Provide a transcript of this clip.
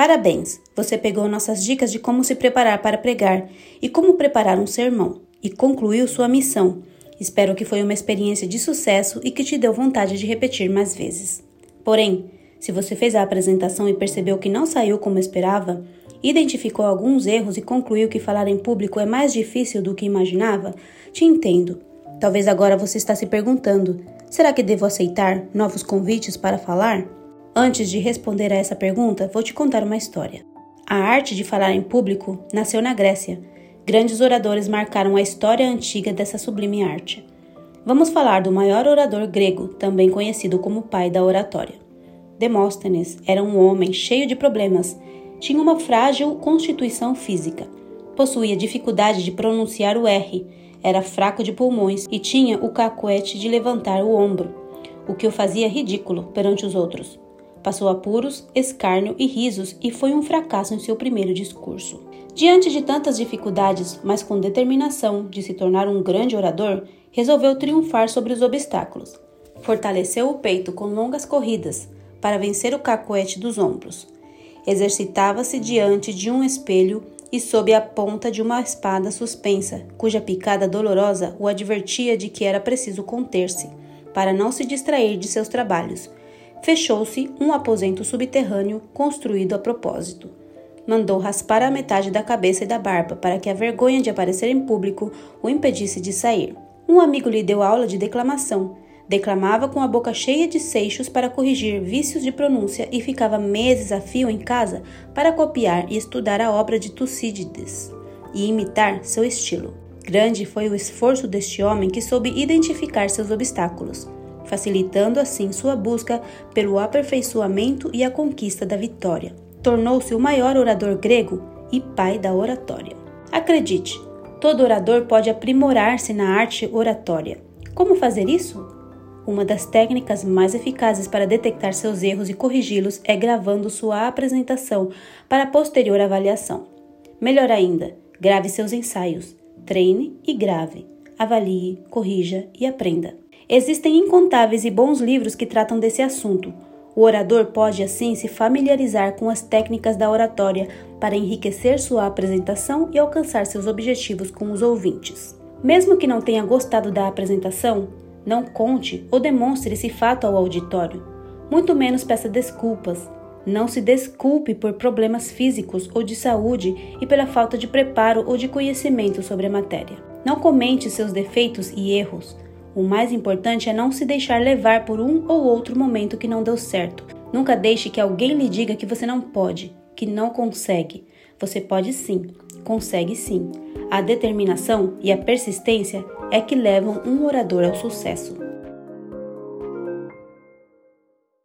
Parabéns! Você pegou nossas dicas de como se preparar para pregar e como preparar um sermão e concluiu sua missão. Espero que foi uma experiência de sucesso e que te deu vontade de repetir mais vezes. Porém, se você fez a apresentação e percebeu que não saiu como esperava, identificou alguns erros e concluiu que falar em público é mais difícil do que imaginava, te entendo. Talvez agora você está se perguntando: será que devo aceitar novos convites para falar? Antes de responder a essa pergunta, vou te contar uma história. A arte de falar em público nasceu na Grécia. Grandes oradores marcaram a história antiga dessa sublime arte. Vamos falar do maior orador grego, também conhecido como pai da oratória. Demóstenes era um homem cheio de problemas, tinha uma frágil constituição física, possuía dificuldade de pronunciar o R, era fraco de pulmões e tinha o cacuete de levantar o ombro, o que o fazia ridículo perante os outros. Passou apuros, escárnio e risos e foi um fracasso em seu primeiro discurso. Diante de tantas dificuldades, mas com determinação de se tornar um grande orador, resolveu triunfar sobre os obstáculos. Fortaleceu o peito com longas corridas, para vencer o cacoete dos ombros. Exercitava-se diante de um espelho e sob a ponta de uma espada suspensa, cuja picada dolorosa o advertia de que era preciso conter-se, para não se distrair de seus trabalhos. Fechou-se um aposento subterrâneo construído a propósito. Mandou raspar a metade da cabeça e da barba para que a vergonha de aparecer em público o impedisse de sair. Um amigo lhe deu aula de declamação, Declamava com a boca cheia de seixos para corrigir vícios de pronúncia e ficava meses a fio em casa para copiar e estudar a obra de Tucídides e imitar seu estilo. Grande foi o esforço deste homem que soube identificar seus obstáculos, facilitando assim sua busca pelo aperfeiçoamento e a conquista da vitória. Tornou-se o maior orador grego e pai da oratória. Acredite, todo orador pode aprimorar-se na arte oratória. Como fazer isso? Uma das técnicas mais eficazes para detectar seus erros e corrigi-los é gravando sua apresentação para posterior avaliação. Melhor ainda, grave seus ensaios. Treine e grave. Avalie, corrija e aprenda. Existem incontáveis e bons livros que tratam desse assunto. O orador pode assim se familiarizar com as técnicas da oratória para enriquecer sua apresentação e alcançar seus objetivos com os ouvintes. Mesmo que não tenha gostado da apresentação, não conte ou demonstre esse fato ao auditório, muito menos peça desculpas. Não se desculpe por problemas físicos ou de saúde e pela falta de preparo ou de conhecimento sobre a matéria. Não comente seus defeitos e erros. O mais importante é não se deixar levar por um ou outro momento que não deu certo. Nunca deixe que alguém lhe diga que você não pode, que não consegue. Você pode sim, consegue sim. A determinação e a persistência é que levam um orador ao sucesso.